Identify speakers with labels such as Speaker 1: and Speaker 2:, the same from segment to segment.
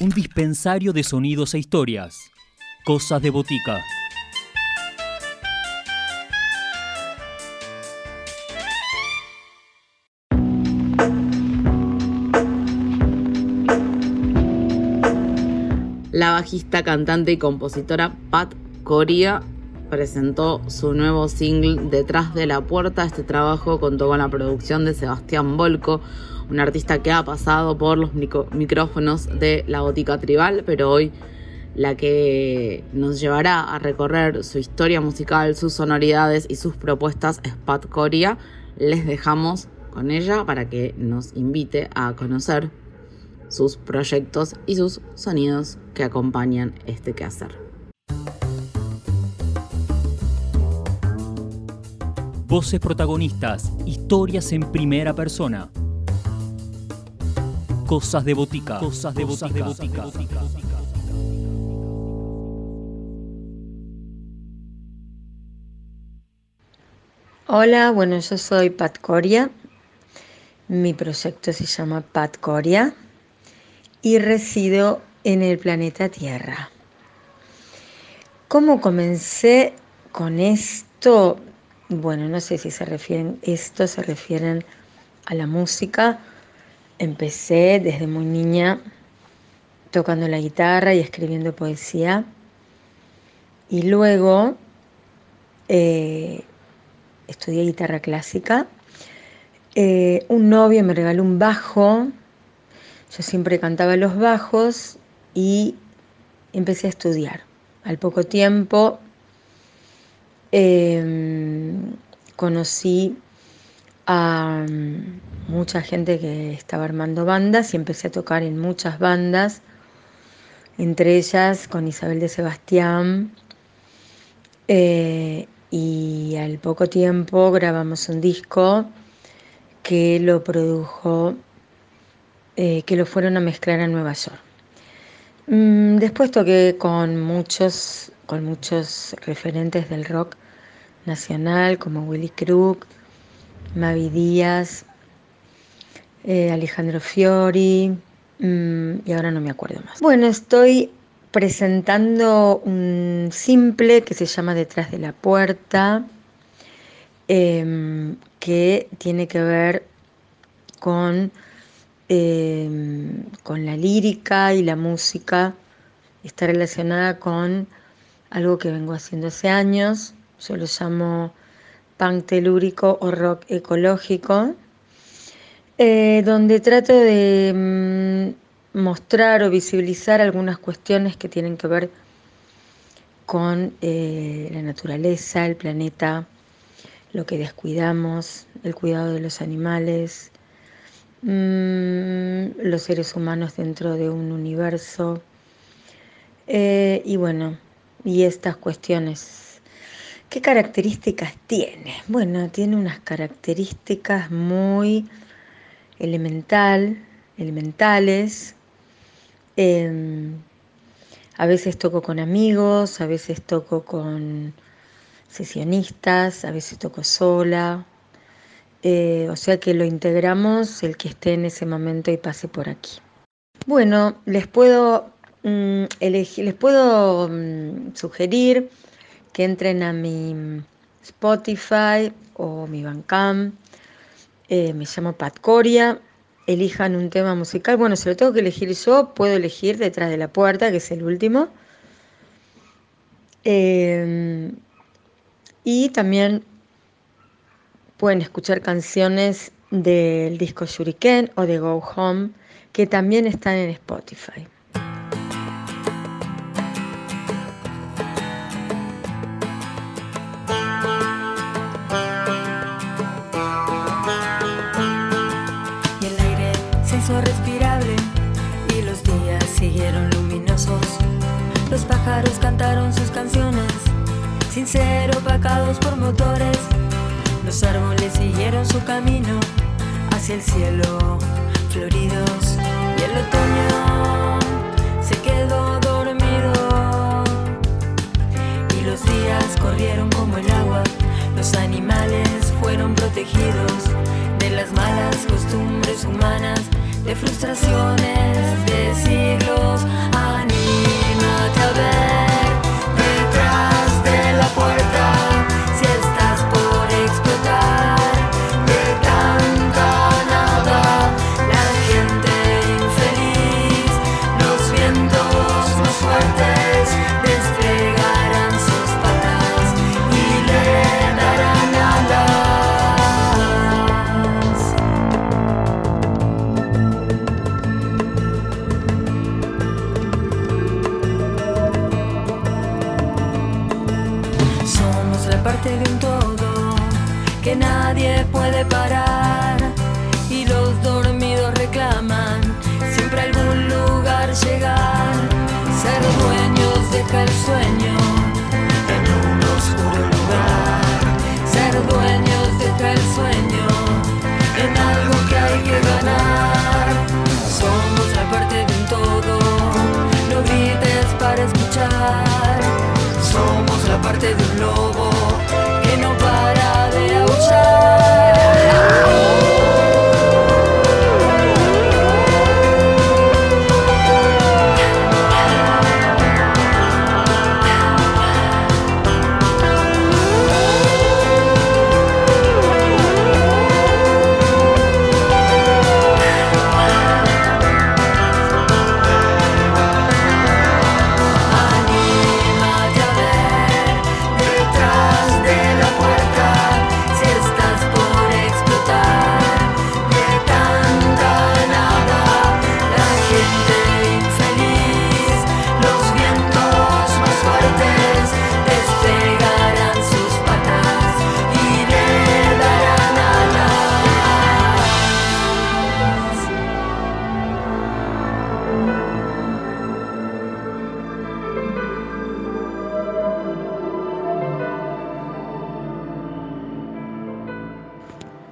Speaker 1: un dispensario de sonidos e historias. Cosas de botica.
Speaker 2: La bajista, cantante y compositora Pat Coria presentó su nuevo single Detrás de la Puerta. Este trabajo contó con la producción de Sebastián Volco, un artista que ha pasado por los micrófonos de la botica tribal, pero hoy la que nos llevará a recorrer su historia musical, sus sonoridades y sus propuestas es Pat Coria. Les dejamos con ella para que nos invite a conocer sus proyectos y sus sonidos que acompañan este quehacer.
Speaker 1: Voces protagonistas, historias en primera persona. Cosas de botica. Cosas de botica.
Speaker 3: Hola, bueno, yo soy Pat Coria. Mi proyecto se llama Pat Coria y resido en el planeta Tierra. ¿Cómo comencé con esto? Bueno, no sé si se refieren, esto se refieren a la música. Empecé desde muy niña tocando la guitarra y escribiendo poesía. Y luego eh, estudié guitarra clásica. Eh, un novio me regaló un bajo. Yo siempre cantaba los bajos y empecé a estudiar. Al poco tiempo Em, conocí a mm, mucha gente que estaba armando bandas y empecé a tocar en muchas bandas, entre ellas con Isabel de Sebastián. Eh, y al poco tiempo grabamos un disco que lo produjo, eh, que lo fueron a mezclar a Nueva York. Mm, después toqué con muchos con muchos referentes del rock nacional como Willy Crook, Mavi Díaz, eh, Alejandro Fiori mm, y ahora no me acuerdo más. Bueno, estoy presentando un simple que se llama Detrás de la Puerta, em, que tiene que ver con, em, con la lírica y la música, está relacionada con algo que vengo haciendo hace años. Yo lo llamo punk telúrico o rock ecológico, eh, donde trato de mm, mostrar o visibilizar algunas cuestiones que tienen que ver con eh, la naturaleza, el planeta, lo que descuidamos, el cuidado de los animales, mm, los seres humanos dentro de un universo. Eh, y bueno, y estas cuestiones. ¿Qué características tiene? Bueno, tiene unas características muy elemental, elementales. Em, a veces toco con amigos, a veces toco con sesionistas, a veces toco sola. Eh, o sea que lo integramos el que esté en ese momento y pase por aquí. Bueno, les puedo Mm, les puedo mm, sugerir que entren a mi Spotify o mi Bandcamp. Eh, me llamo Pat Coria. Elijan un tema musical. Bueno, si lo tengo que elegir yo, puedo elegir Detrás de la Puerta, que es el último. Em, y también pueden escuchar canciones del disco Shuriken o de Go Home, que también están en Spotify.
Speaker 4: Pájaros cantaron sus canciones, sin ser opacados por motores. Los árboles siguieron su camino hacia el cielo, floridos, y el otoño se quedó dormido. Y los días corrieron como el agua, los animales fueron protegidos de las malas costumbres humanas de frustraciones de siglos の食べ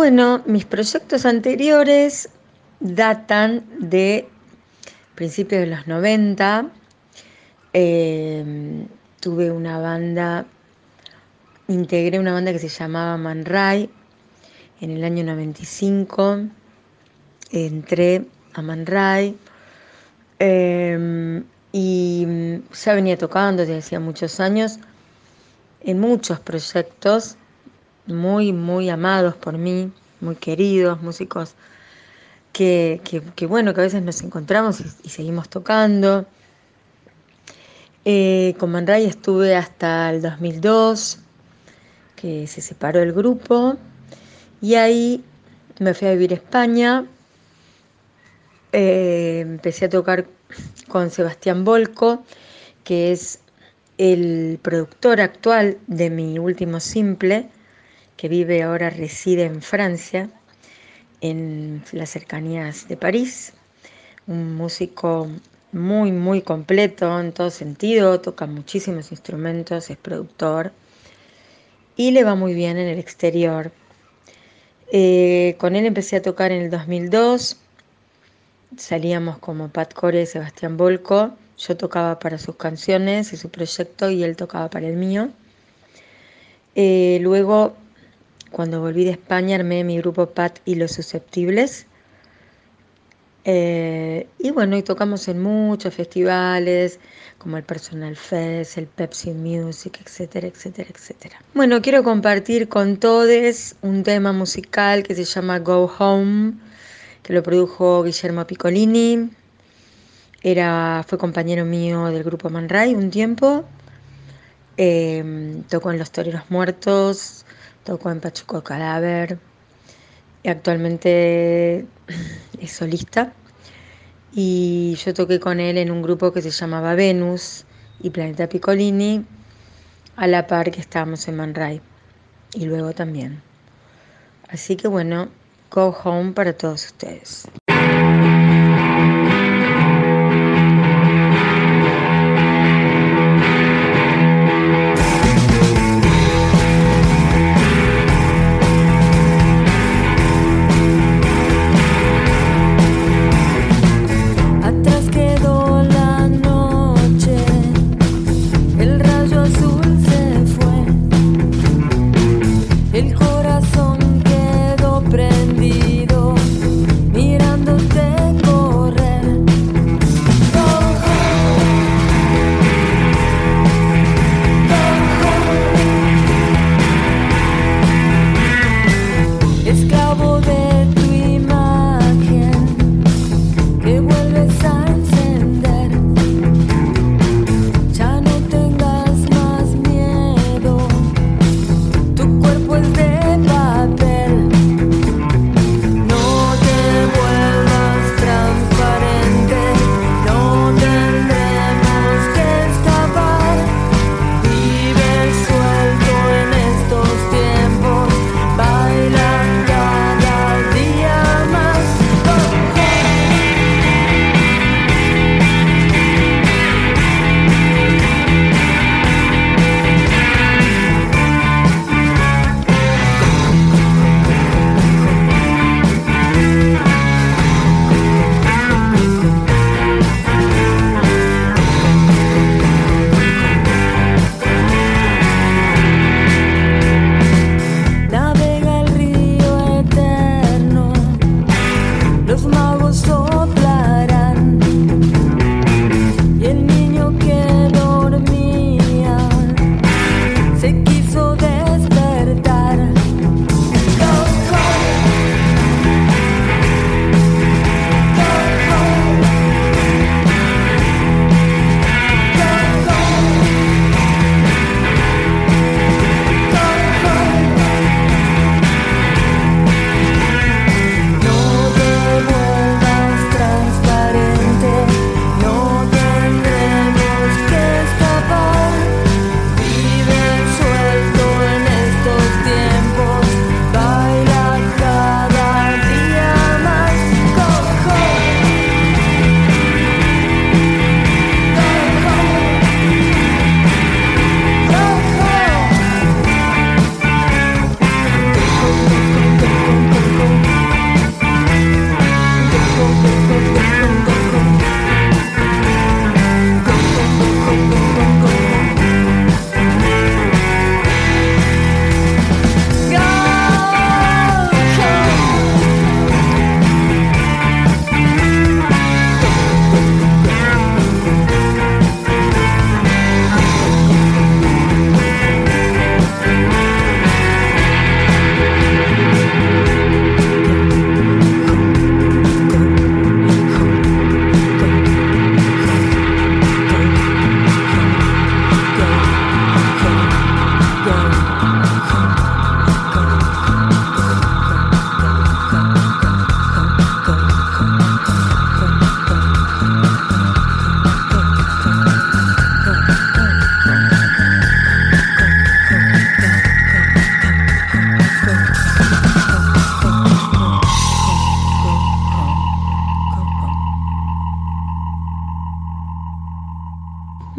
Speaker 3: Bueno, mis proyectos anteriores datan de principios de los 90. Eh, tuve una banda, integré una banda que se llamaba Man Ray en el año 95. Entré a Man Ray eh, y ya venía tocando desde hacía muchos años en muchos proyectos muy, muy amados por mí, muy queridos, músicos que, que- bueno, que a veces nos encontramos y, seguimos tocando. Eh, con Man Ray estuve hasta el 2002, que se separó el grupo, y ahí me fui a vivir a España. Eh, empecé a tocar con Sebastián Volco, que es el productor actual de mi último simple, que vive ahora, reside en Francia, en las cercanías de París. Un músico muy, muy completo en todo sentido, toca muchísimos instrumentos, es productor y le va muy bien en el exterior. Eh, con él empecé a tocar en el 2002, salíamos como Pat Core y Sebastián Volco, yo tocaba para sus canciones y su proyecto y él tocaba para el mío. Eh, luego, cuando volví de España, armé mi grupo Pat y los Susceptibles. Eh, y bueno, y tocamos en muchos festivales, como el Personal Fest, el Pepsi Music, etcétera, etcétera, etcétera. Bueno, quiero compartir con todos un tema musical que se llama Go Home, que lo produjo Guillermo Piccolini. Era, fue compañero mío del grupo Man Ray un tiempo. Eh, tocó en Los Toreros Muertos, tocó en Pachuco Cadáver. Y actualmente es solista. Y yo toqué con él en un grupo que se llamaba Venus y Planeta Piccolini, a la par que estábamos en Man Ray. Y luego también. Así que bueno, go home para todos ustedes.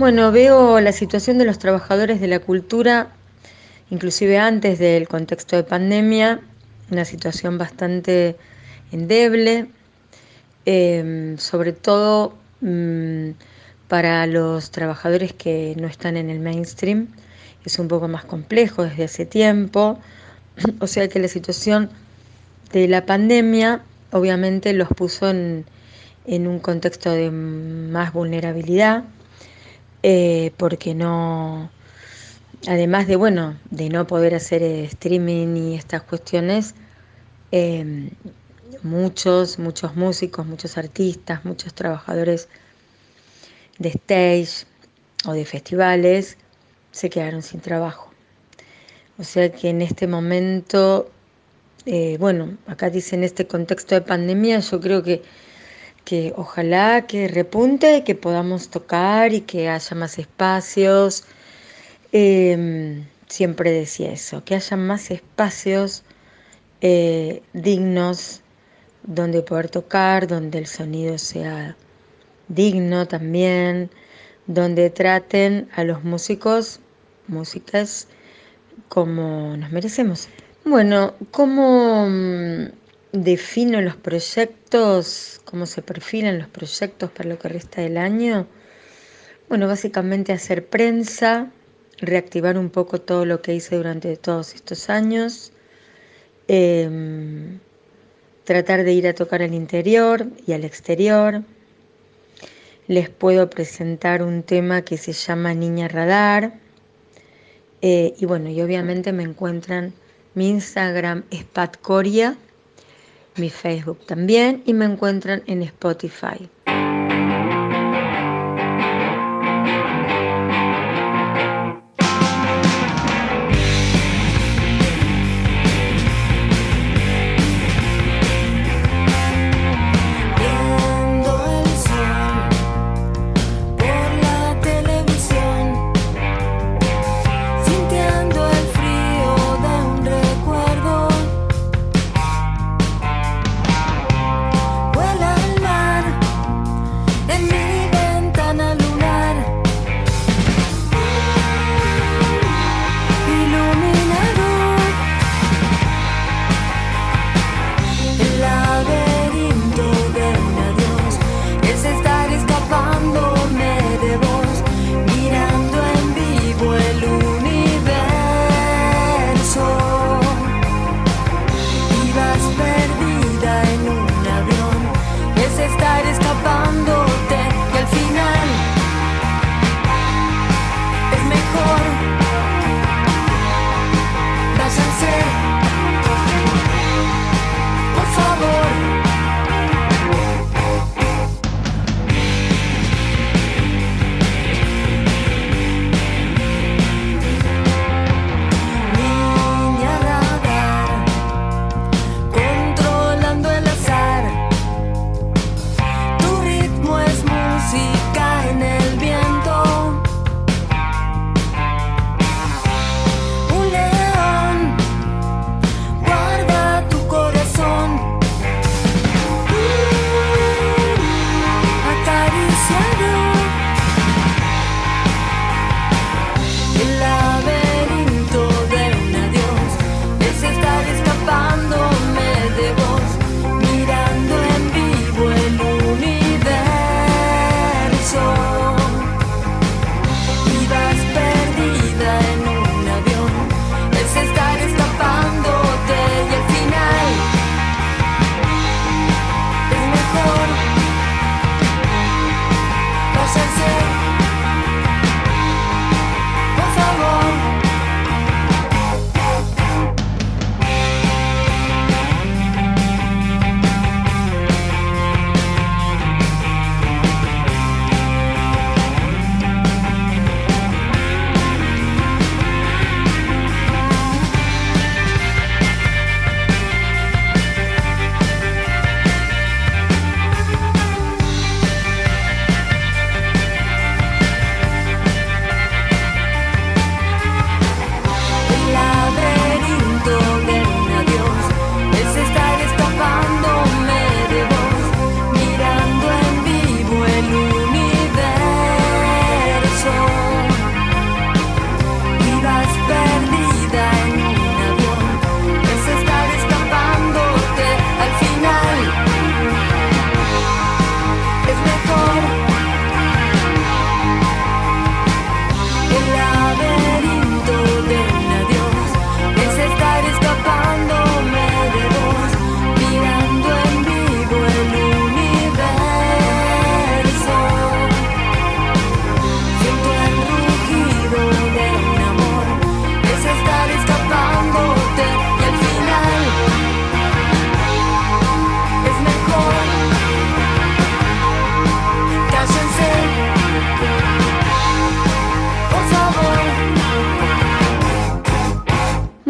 Speaker 3: Bueno, veo la situación de los trabajadores de la cultura, inclusive antes del contexto de pandemia, una situación bastante endeble, em, sobre todo mm, para los trabajadores que no están en el mainstream. Es un poco más complejo desde hace tiempo, o sea que la situación de la pandemia obviamente los puso en, en un contexto de más vulnerabilidad eh, porque no, además de, bueno, de no poder hacer streaming y estas cuestiones, em, muchos, muchos músicos, muchos artistas, muchos trabajadores de stage o de festivales se quedaron sin trabajo. O sea que en este momento, eh, bueno, acá dice en este contexto de pandemia, yo creo que que ojalá que repunte, que podamos tocar y que haya más espacios. Em, siempre decía eso, que haya más espacios eh, dignos donde poder tocar, donde el sonido sea digno también, donde traten a los músicos, músicas, como nos merecemos. Bueno, como mm, defino los proyectos, cómo se perfilan los proyectos para lo que resta del año. Bueno, básicamente hacer prensa, reactivar un poco todo lo que hice durante todos estos años, em, tratar de ir a tocar al interior y al exterior. Les puedo presentar un tema que se llama Niña Radar. Eh, y bueno, y obviamente me encuentran, mi Instagram es patcoria mi Facebook también y me encuentran en Spotify.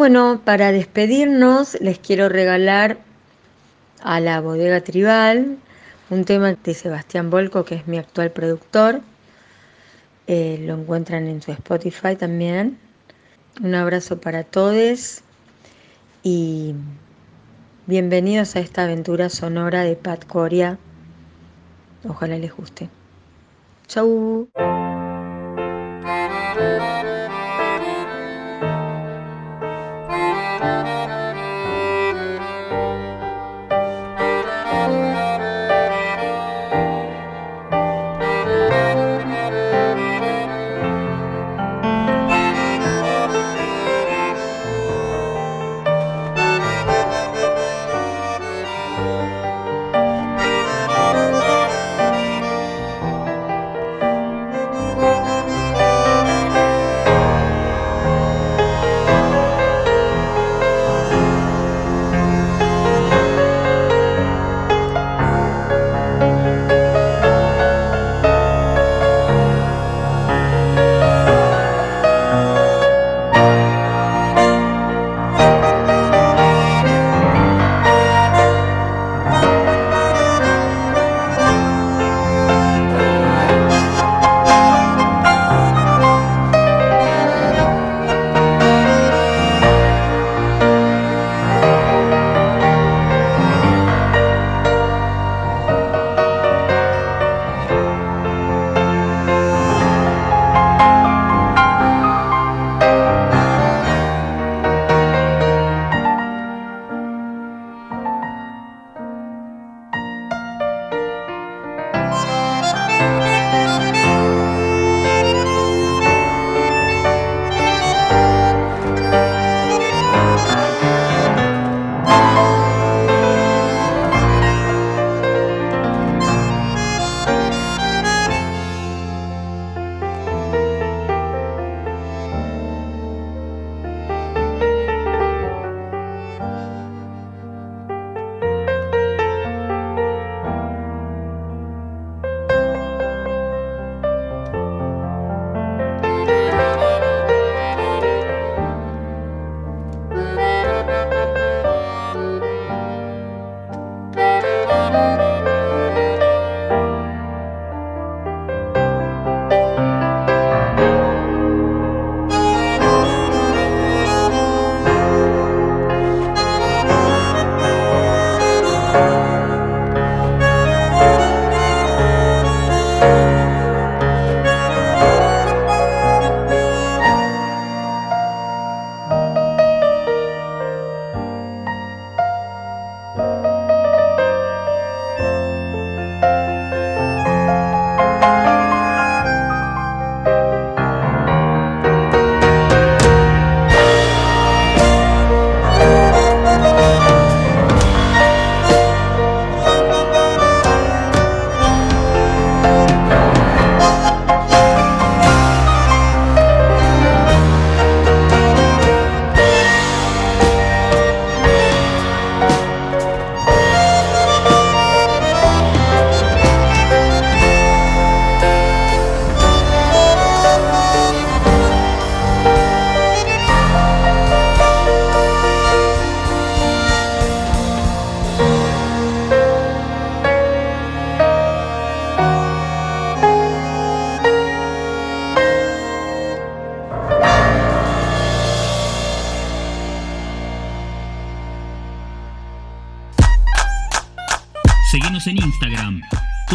Speaker 3: Bueno, para despedirnos les quiero regalar a la bodega tribal un tema de Sebastián Volco, que es mi actual productor. Eh, lo encuentran en su Spotify también. Un abrazo para todos y bienvenidos a esta aventura sonora de Pat Coria. Ojalá les guste. Chau.